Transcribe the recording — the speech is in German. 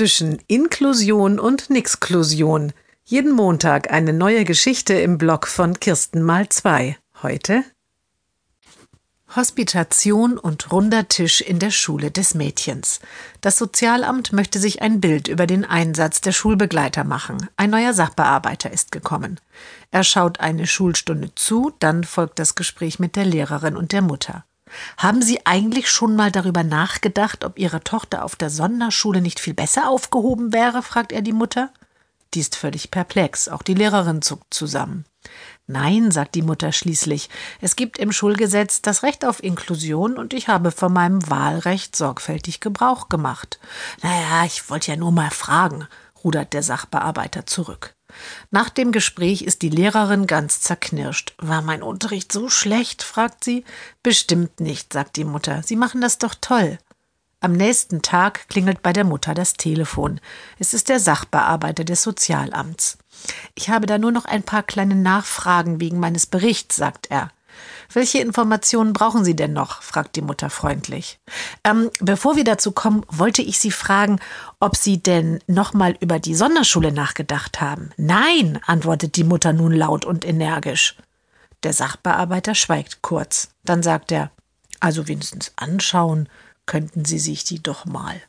zwischen Inklusion und Nixklusion. Jeden Montag eine neue Geschichte im Blog von Kirsten mal zwei. Heute Hospitation und runder Tisch in der Schule des Mädchens. Das Sozialamt möchte sich ein Bild über den Einsatz der Schulbegleiter machen. Ein neuer Sachbearbeiter ist gekommen. Er schaut eine Schulstunde zu, dann folgt das Gespräch mit der Lehrerin und der Mutter. Haben Sie eigentlich schon mal darüber nachgedacht, ob Ihre Tochter auf der Sonderschule nicht viel besser aufgehoben wäre? fragt er die Mutter. Die ist völlig perplex, auch die Lehrerin zuckt zusammen. Nein, sagt die Mutter schließlich, es gibt im Schulgesetz das Recht auf Inklusion und ich habe von meinem Wahlrecht sorgfältig Gebrauch gemacht. Naja, ich wollte ja nur mal fragen, rudert der Sachbearbeiter zurück. Nach dem Gespräch ist die Lehrerin ganz zerknirscht. War mein Unterricht so schlecht? fragt sie. Bestimmt nicht, sagt die Mutter. Sie machen das doch toll. Am nächsten Tag klingelt bei der Mutter das Telefon. Es ist der Sachbearbeiter des Sozialamts. Ich habe da nur noch ein paar kleine Nachfragen wegen meines Berichts, sagt er. Welche Informationen brauchen Sie denn noch? fragt die Mutter freundlich. Ähm, bevor wir dazu kommen, wollte ich Sie fragen, ob Sie denn nochmal über die Sonderschule nachgedacht haben. Nein, antwortet die Mutter nun laut und energisch. Der Sachbearbeiter schweigt kurz. Dann sagt er, also wenigstens anschauen könnten Sie sich die doch mal.